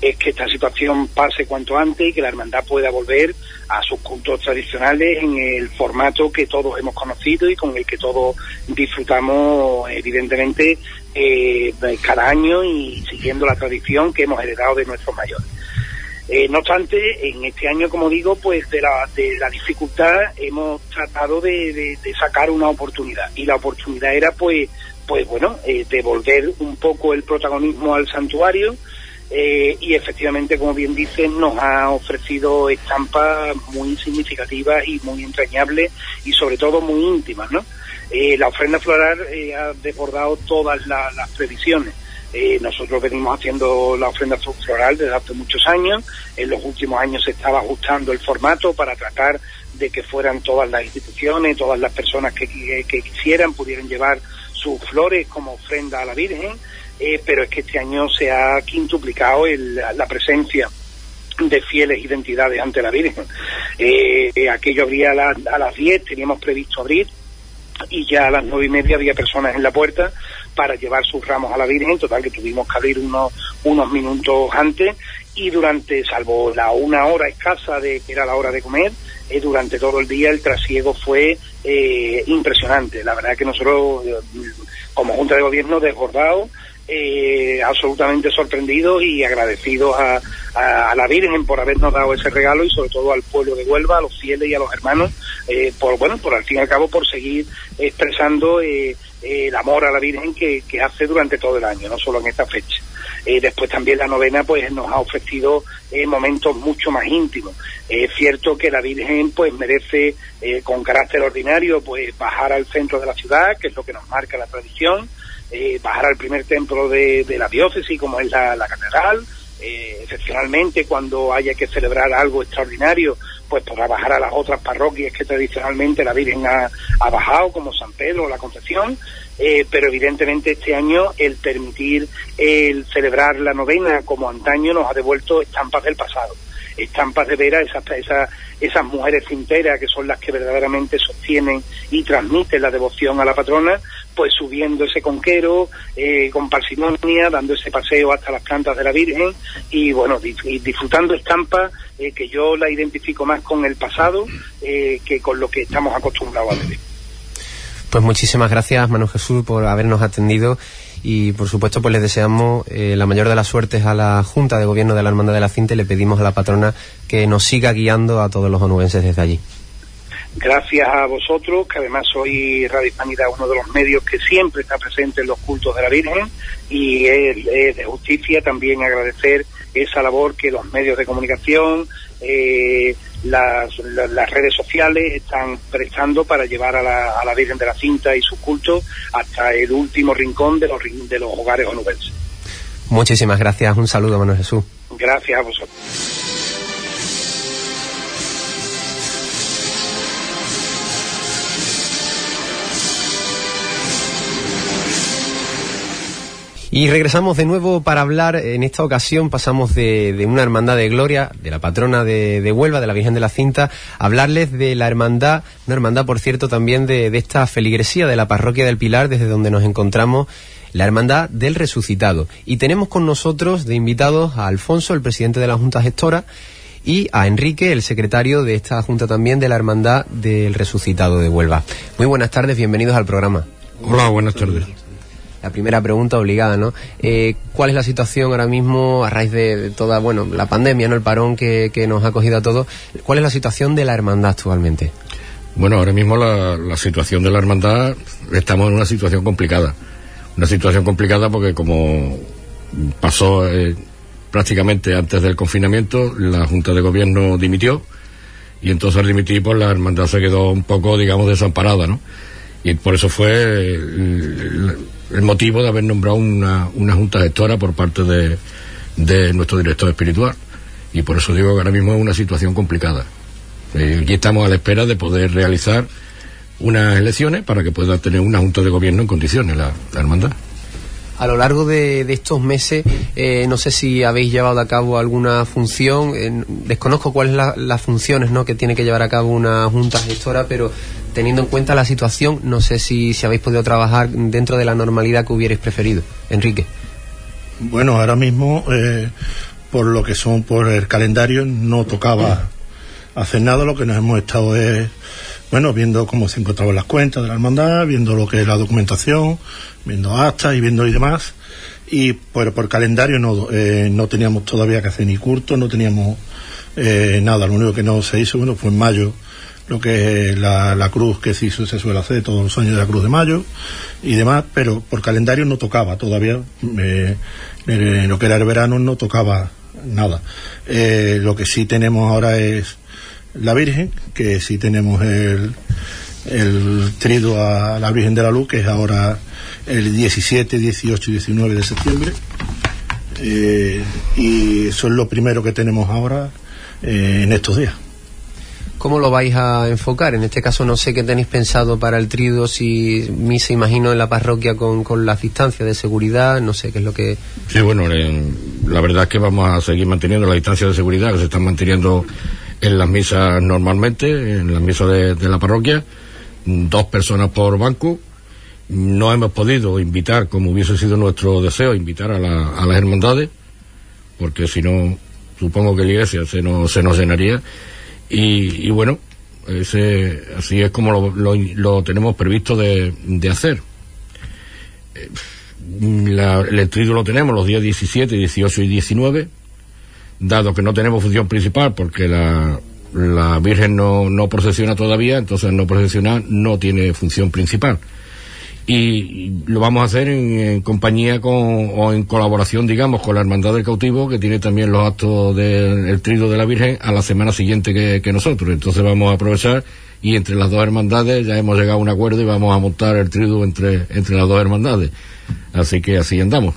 es que esta situación pase cuanto antes y que la hermandad pueda volver a sus cultos tradicionales en el formato que todos hemos conocido y con el que todos disfrutamos evidentemente eh, cada año y siguiendo la tradición que hemos heredado de nuestros mayores. Eh, no obstante, en este año, como digo, pues de la, de la dificultad hemos tratado de, sacar una oportunidad y la oportunidad era, pues, pues bueno, eh, devolver un poco el protagonismo al santuario eh, y efectivamente, como bien dicen, nos ha ofrecido estampas muy significativas y muy entrañables y sobre todo muy íntimas, ¿no? la ofrenda floral ha desbordado todas las previsiones eh, nosotros venimos haciendo la ofrenda floral desde hace muchos años. En los últimos años se estaba ajustando el formato para tratar de que fueran todas las instituciones, todas las personas que, quisieran pudieran llevar sus flores como ofrenda a la Virgen. Eh, pero es que este año se ha quintuplicado la presencia de fieles identidades ante la Virgen. Eh, aquello abría a, a las 10, teníamos previsto abrir, y ya a las nueve y media había personas en la puerta para llevar sus ramos a la Virgen, total que tuvimos que abrir unos, unos minutos antes y durante, salvo la una hora escasa de que era la hora de comer, eh, durante todo el día el trasiego fue eh, impresionante. La verdad que nosotros, eh, como Junta de Gobierno, desbordados, eh, absolutamente sorprendidos y agradecidos a, a, la Virgen por habernos dado ese regalo y sobre todo al pueblo de Huelva, a los fieles y a los hermanos, eh, por bueno, por al fin y al cabo por seguir expresando eh, el amor a la Virgen que, que, hace durante todo el año, no solo en esta fecha. después también la novena pues nos ha ofrecido momentos mucho más íntimos. Es cierto que la Virgen pues merece con carácter ordinario pues bajar al centro de la ciudad, que es lo que nos marca la tradición, eh, bajar al primer templo de, la diócesis, como es la, catedral. Eh, excepcionalmente, cuando haya que celebrar algo extraordinario, pues podrá bajar a las otras parroquias que tradicionalmente la Virgen ha, bajado, como San Pedro o la Concepción. Eh, pero evidentemente este año el permitir el celebrar la novena como antaño nos ha devuelto estampas del pasado estampas de veras, esas, esas, esas mujeres cinteras que son las que verdaderamente sostienen y transmiten la devoción a la patrona, pues subiendo ese conquero eh, con parsimonia, dando ese paseo hasta las plantas de la Virgen y bueno, disfrutando estampas eh, que yo la identifico más con el pasado eh, que con lo que estamos acostumbrados a vivir. Pues muchísimas gracias, Manu Jesús, por habernos atendido y por supuesto pues les deseamos la mayor de las suertes a la Junta de Gobierno de la Hermandad de la Cinta y le pedimos a la patrona que nos siga guiando a todos los onubenses desde allí. Gracias a vosotros, que además soy Radio Hispanidad, uno de los medios que siempre está presente en los cultos de la Virgen, y de justicia también agradecer esa labor que los medios de comunicación, eh, las, redes sociales están prestando para llevar a la, a la Virgen de la Cinta y su culto hasta el último rincón de los, de los hogares onubenses. Muchísimas gracias. Un saludo, Manuel Jesús. Gracias a vosotros. Y regresamos de nuevo para hablar, en esta ocasión pasamos de, una hermandad de gloria, de la patrona de, Huelva, de la Virgen de la Cinta, a hablarles de la hermandad, una hermandad por cierto también de, esta feligresía de la parroquia del Pilar, desde donde nos encontramos, la hermandad del resucitado. Y tenemos con nosotros de invitados a Alfonso, el presidente de la Junta Gestora, y a Enrique, el secretario de esta Junta también de la Hermandad del Resucitado de Huelva. Muy buenas tardes, bienvenidos al programa. Hola, buenas tardes la primera pregunta obligada, ¿no? Eh, ¿Cuál es la situación ahora mismo a raíz de, toda, bueno, la pandemia, ¿no? El parón que, nos ha cogido a todos. ¿Cuál es la situación de la hermandad actualmente? Bueno, ahora mismo la, situación de la hermandad, estamos en una situación complicada. Una situación complicada porque como pasó eh, prácticamente antes del confinamiento, la Junta de Gobierno dimitió y entonces al dimitir pues la hermandad se quedó un poco, digamos, desamparada, ¿no? Y por eso fue eh, el motivo de haber nombrado una, una junta gestora por parte de, de, nuestro director espiritual. Y por eso digo que ahora mismo es una situación complicada. Eh, aquí estamos a la espera de poder realizar unas elecciones para que pueda tener una junta de gobierno en condiciones la, hermandad. A lo largo de, estos meses, eh, no sé si habéis llevado a cabo alguna función, eh, desconozco cuáles son las funciones ¿no? que tiene que llevar a cabo una junta gestora, pero teniendo en cuenta la situación, no sé si, si habéis podido trabajar dentro de la normalidad que hubierais preferido. Enrique. Bueno, ahora mismo, eh, por lo que son por el calendario, no tocaba hacer nada. Lo que nos hemos estado es, bueno, viendo cómo se encontraban las cuentas de la hermandad, viendo lo que es la documentación, viendo actas y viendo y demás. Y por, por calendario no, eh, no teníamos todavía que hacer ni curto, no teníamos eh, nada. Lo único que no se hizo, bueno, fue en mayo lo que es la, cruz que sí se suele hacer todos los años de la Cruz de Mayo y demás, pero por calendario no tocaba todavía, eh, lo que era el verano no tocaba nada. Eh, lo que sí tenemos ahora es la Virgen, que sí tenemos el, el trido a la Virgen de la Luz, que es ahora el 17, 18 y 19 de septiembre. y eso es lo primero que tenemos ahora en estos días. ¿Cómo lo vais a enfocar? En este caso no sé qué tenéis pensado para el trido, si se imagino en la parroquia con, con las distancias de seguridad, no sé qué es lo que... Sí, bueno, la verdad es que vamos a seguir manteniendo las distancias de seguridad que se están manteniendo en las misas normalmente, en las misas de, la parroquia, dos personas por banco. No hemos podido invitar, como hubiese sido nuestro deseo, invitar a, a las hermandades, porque si no, supongo que la iglesia se nos, se nos llenaría y, bueno, ese, así es como lo, tenemos previsto de, hacer. Eh, el estudio lo tenemos los días 17, 18 y 19, dado que no tenemos función principal porque la, la Virgen no, no procesiona todavía, entonces no procesiona no tiene función principal y lo vamos a hacer en, compañía con, o en colaboración, digamos, con la Hermandad del Cautivo, que tiene también los actos del Trido de la Virgen a la semana siguiente que, nosotros. Entonces vamos a aprovechar y entre las dos hermandades ya hemos llegado a un acuerdo y vamos a montar el Trido entre, entre las dos hermandades. Así que así andamos.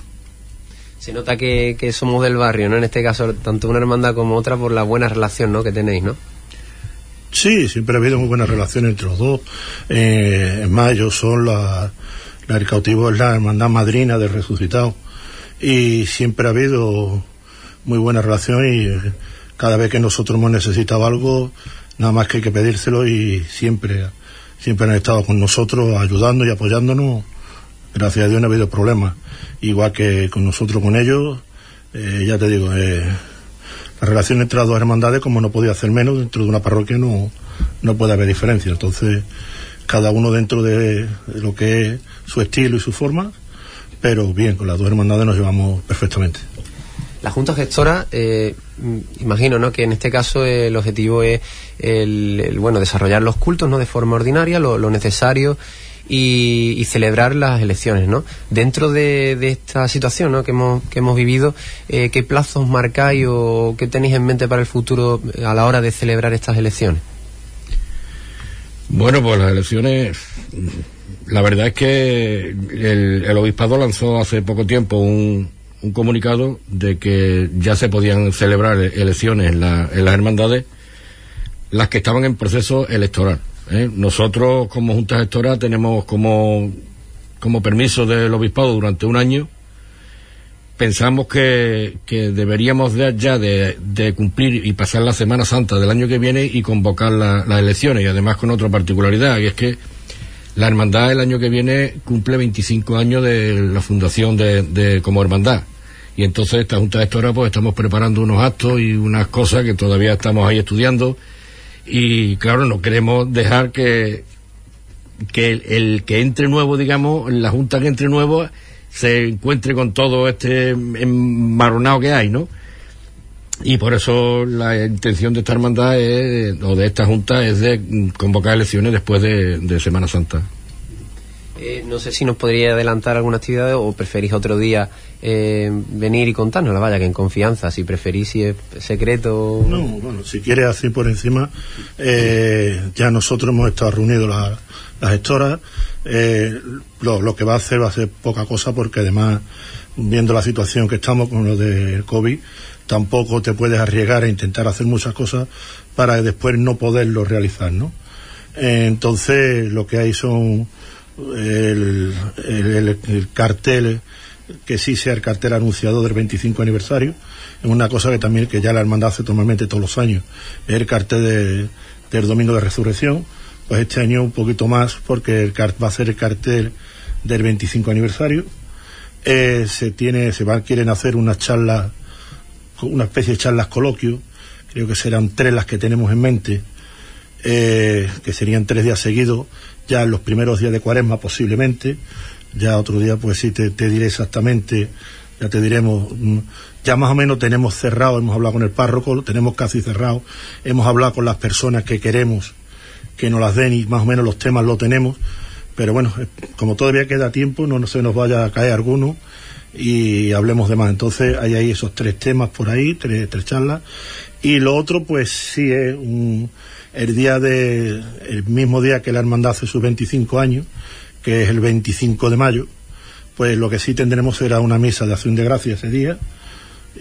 Se nota que, somos del barrio, ¿no? En este caso, tanto una hermandad como otra, por la buena relación, ¿no? Que tenéis, ¿no? Sí, siempre ha habido muy buena relación entre los dos. Eh, en mayo son la, la, el cautivo es la hermandad madrina del resucitado. Y siempre ha habido muy buena relación y eh, cada vez que nosotros hemos necesitado algo, nada más que hay que pedírselo y siempre, siempre han estado con nosotros ayudando y apoyándonos. Gracias a Dios no ha habido problemas. Igual que con nosotros con ellos, eh, ya te digo, eh, la relación entre las dos hermandades, como no podía hacer menos, dentro de una parroquia no, no puede haber diferencia. Entonces, cada uno dentro de, lo que es su estilo y su forma, pero bien, con las dos hermandades nos llevamos perfectamente. La Junta Gestora, eh, imagino ¿no? que en este caso el objetivo es el, bueno desarrollar los cultos no de forma ordinaria, lo, lo necesario y, celebrar las elecciones, ¿no? Dentro de, esta situación ¿no? que, hemos, que hemos vivido, eh, ¿qué plazos marcáis o qué tenéis en mente para el futuro a la hora de celebrar estas elecciones? Bueno, pues las elecciones, la verdad es que el, obispado lanzó hace poco tiempo un, un comunicado de que ya se podían celebrar elecciones en, las hermandades, las que estaban en proceso electoral. ¿Eh? Nosotros, como Junta Gestora, tenemos como, como permiso del obispado durante un año. Pensamos que, que deberíamos ya de, cumplir y pasar la Semana Santa del año que viene y convocar las elecciones, y además con otra particularidad, y es que la hermandad el año que viene cumple 25 años de la fundación de, como hermandad. Y entonces esta Junta de Gestora pues estamos preparando unos actos y unas cosas que todavía estamos ahí estudiando. Y claro, no queremos dejar que, que el, que entre nuevo, digamos, la Junta que entre nuevo se encuentre con todo este enmarronado que hay, ¿no? Y por eso la intención de esta hermandad es, o de esta junta es de convocar elecciones después de, Semana Santa. Eh, no sé si nos podría adelantar alguna actividad o preferís otro día eh, venir y contarnos, la vaya, que en confianza, si preferís, si es secreto. No, bueno, si quieres así por encima, eh, ya nosotros hemos estado reunidos las gestoras. Lo, lo, que va a hacer va a ser poca cosa porque además, viendo la situación que estamos con lo del COVID, tampoco te puedes arriesgar a intentar hacer muchas cosas para después no poderlo realizar, ¿no? entonces lo que hay son el, cartel que sí sea el cartel anunciado del 25 aniversario es una cosa que también que ya la hermandad hace normalmente todos los años. El cartel del domingo de resurrección. Pues este año un poquito más porque el, va a ser el cartel del 25 aniversario. Eh, se tiene se va quieren hacer unas charlas una especie de charlas coloquio, creo que serán tres las que tenemos en mente, eh, que serían tres días seguidos, ya en los primeros días de cuaresma posiblemente, ya otro día pues sí te, diré exactamente, ya te diremos, mm, ya más o menos tenemos cerrado, hemos hablado con el párroco, lo tenemos casi cerrado, hemos hablado con las personas que queremos que nos las den y más o menos los temas lo tenemos, pero bueno, eh, como todavía queda tiempo, no se nos vaya a caer alguno, y hablemos de más. Entonces hay ahí esos tres temas por ahí, tres, tres charlas. Y lo otro, pues sí es un, el día de, el mismo día que la hermandad hace sus 25 años, que es el 25 de mayo, pues lo que sí tendremos será una misa de acción de gracia ese día.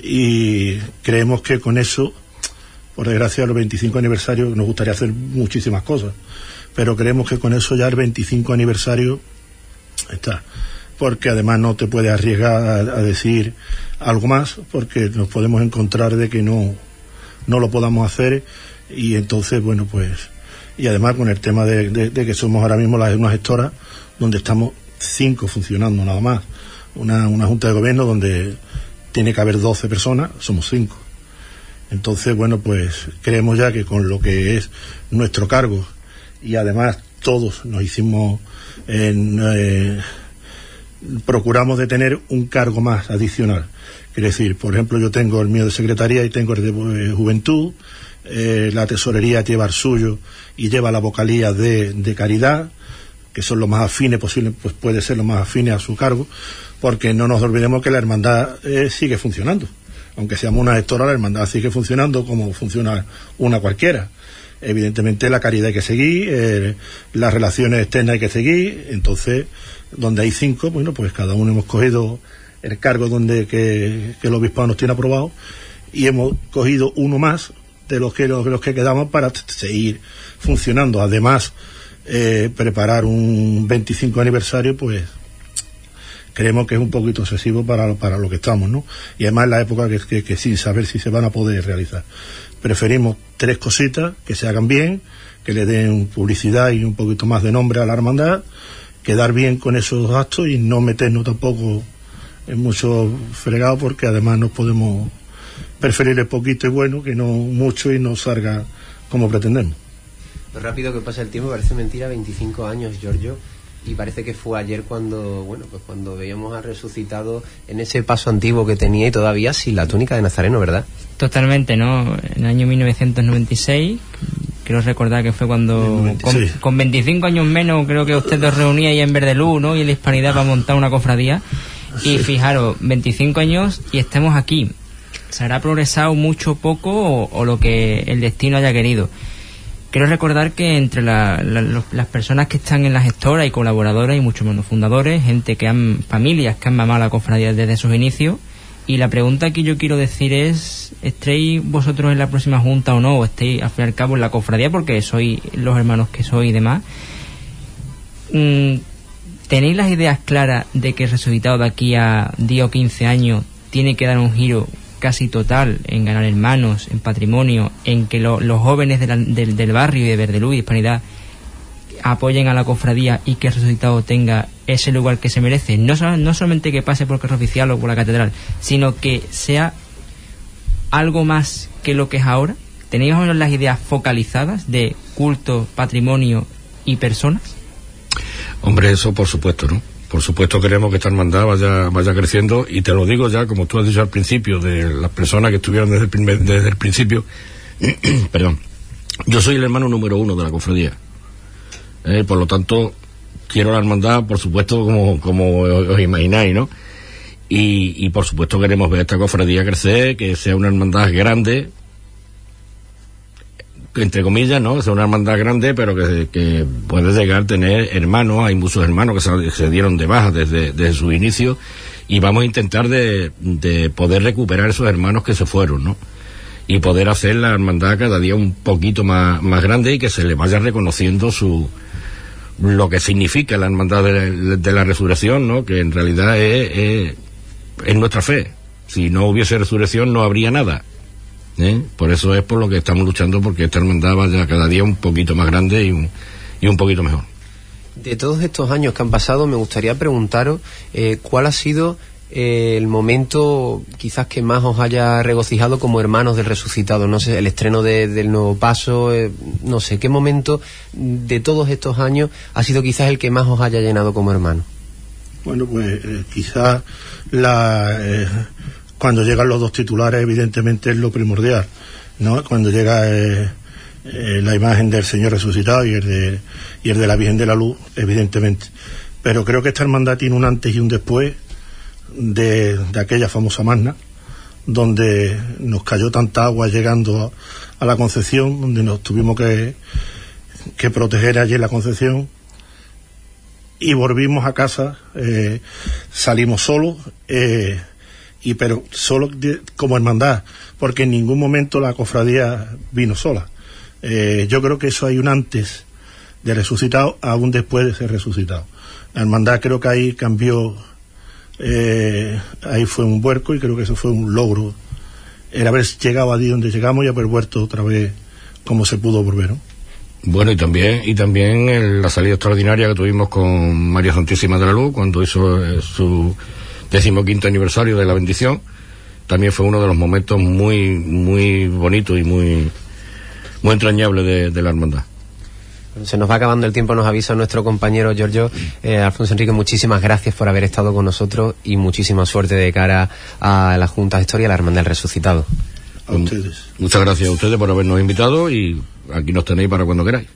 Y creemos que con eso, por desgracia, los 25 aniversarios, nos gustaría hacer muchísimas cosas. Pero creemos que con eso ya el 25 aniversario está porque además no te puedes arriesgar a, decir algo más, porque nos podemos encontrar de que no, no lo podamos hacer y entonces, bueno, pues, y además con el tema de, que somos ahora mismo las, una gestora donde estamos cinco funcionando nada más, una, una junta de gobierno donde tiene que haber 12 personas, somos cinco. Entonces, bueno, pues creemos ya que con lo que es nuestro cargo y además todos nos hicimos en... Eh, procuramos de tener un cargo más adicional. Es decir, por ejemplo, yo tengo el mío de secretaría y tengo el de eh, juventud, eh, la tesorería lleva el suyo y lleva la vocalía de, caridad, que son los más afines posible, pues puede ser lo más afines a su cargo, porque no nos olvidemos que la hermandad eh, sigue funcionando. Aunque seamos una gestora, la hermandad sigue funcionando como funciona una cualquiera evidentemente la caridad hay que seguir, las relaciones externas hay que seguir, entonces donde hay cinco, bueno, pues cada uno hemos cogido el cargo donde que, el obispado nos tiene aprobado y hemos cogido uno más de los que los, que quedamos para seguir funcionando. Además, eh, preparar un 25 aniversario, pues creemos que es un poquito excesivo para, para lo que estamos, ¿no? Y además la época que, que, sin saber si se van a poder realizar. Preferimos tres cositas que se hagan bien, que le den publicidad y un poquito más de nombre a la hermandad quedar bien con esos actos y no meternos tampoco en mucho fregado porque además nos podemos preferir el poquito y bueno que no mucho y no salga como pretendemos. Lo rápido que pasa el tiempo parece mentira, 25 años, Giorgio, y parece que fue ayer cuando, bueno, pues cuando veíamos al resucitado en ese paso antiguo que tenía y todavía sin la túnica de Nazareno, ¿verdad? Totalmente, ¿no? En el año 1996 Quiero recordar que fue cuando, con, 25 años menos, creo que usted os reunía ahí en Verdelú, ¿no? Y en la Hispanidad para montar una cofradía. Y fijaros, 25 años y estemos aquí. ¿Se habrá progresado mucho, poco o, lo que el destino haya querido? Quiero recordar que entre las personas que están en la gestora y colaboradoras y mucho menos fundadores, gente que han, familias que han mamado la cofradía desde sus inicios, Y la pregunta que yo quiero decir es, ¿estéis vosotros en la próxima junta o no? ¿O estéis al fin y al cabo en la cofradía porque sois los hermanos que sois y demás? Mm, ¿Tenéis las ideas claras de que el resucitado de aquí a 10 o 15 años tiene que dar un giro casi total en ganar hermanos, en patrimonio, en que los jóvenes del, del, barrio y de Verdelú y Hispanidad apoyen a la cofradía y que el resucitado tenga ese lugar que se merece. No, no solamente que pase por el carro oficial o por la catedral, sino que sea algo más que lo que es ahora. ¿Tenéis las ideas focalizadas de culto, patrimonio y personas? Hombre, eso por supuesto, ¿no? Por supuesto queremos que esta hermandad vaya, vaya creciendo y te lo digo ya, como tú has dicho al principio, de las personas que estuvieron desde el, desde el principio, perdón, yo soy el hermano número uno de la cofradía. Eh, por lo tanto, quiero la hermandad, por supuesto, como, como os imagináis, ¿no? Y, y por supuesto queremos ver esta cofradía crecer, que sea una hermandad grande, entre comillas, ¿no? Es una hermandad grande, pero que, puede llegar a tener hermanos. Hay muchos hermanos que se, dieron de baja desde, desde su inicio y vamos a intentar de, de, poder recuperar esos hermanos que se fueron, ¿no? Y poder hacer la hermandad cada día un poquito más, más grande y que se le vaya reconociendo su lo que significa la hermandad de, la resurrección, ¿no? Que en realidad es, es nuestra fe. Si no hubiese resurrección no habría nada ¿eh? Por eso es por lo que estamos luchando, porque esta hermandad vaya cada día un poquito más grande y un, y un poquito mejor. De todos estos años que han pasado, me gustaría preguntaros eh, cuál ha sido eh, el momento quizás que más os haya regocijado como hermanos del resucitado. No sé, el estreno del nuevo paso, no sé, ¿qué momento de todos estos años ha sido quizás el que más os haya llenado como hermanos? Bueno, pues quizás la cuando llegan los dos titulares, evidentemente es lo primordial, ¿no? Cuando llega eh, eh, la imagen del Señor resucitado y el, de, la Virgen de la Luz, evidentemente. Pero creo que esta hermandad tiene un antes y un después de, aquella famosa magna, donde nos cayó tanta agua llegando a, la Concepción, donde nos tuvimos que, proteger allí en la Concepción y volvimos a casa, eh, salimos solos, y pero solo como hermandad, porque en ningún momento la cofradía vino sola. Eh, yo creo que eso hay un antes de resucitado, aún después de ser resucitado. La hermandad creo que ahí cambió, eh, ahí fue un vuelco y creo que eso fue un logro, el haber llegado allí donde llegamos y haber vuelto otra vez como se pudo volver. Bueno, y también, y también la salida extraordinaria que tuvimos con María Santísima de la Luz cuando hizo eh, su decimoquinto aniversario de la bendición, también fue uno de los momentos muy, muy bonitos y muy, muy entrañables de, la hermandad. Se nos va acabando el tiempo, nos avisa nuestro compañero Giorgio. Eh, Alfonso Enrique, muchísimas gracias por haber estado con nosotros y muchísima suerte de cara a la Junta de Historia, la Hermandad del Resucitado. A ustedes. Muchas gracias a ustedes por habernos invitado y aquí nos tenéis para cuando queráis.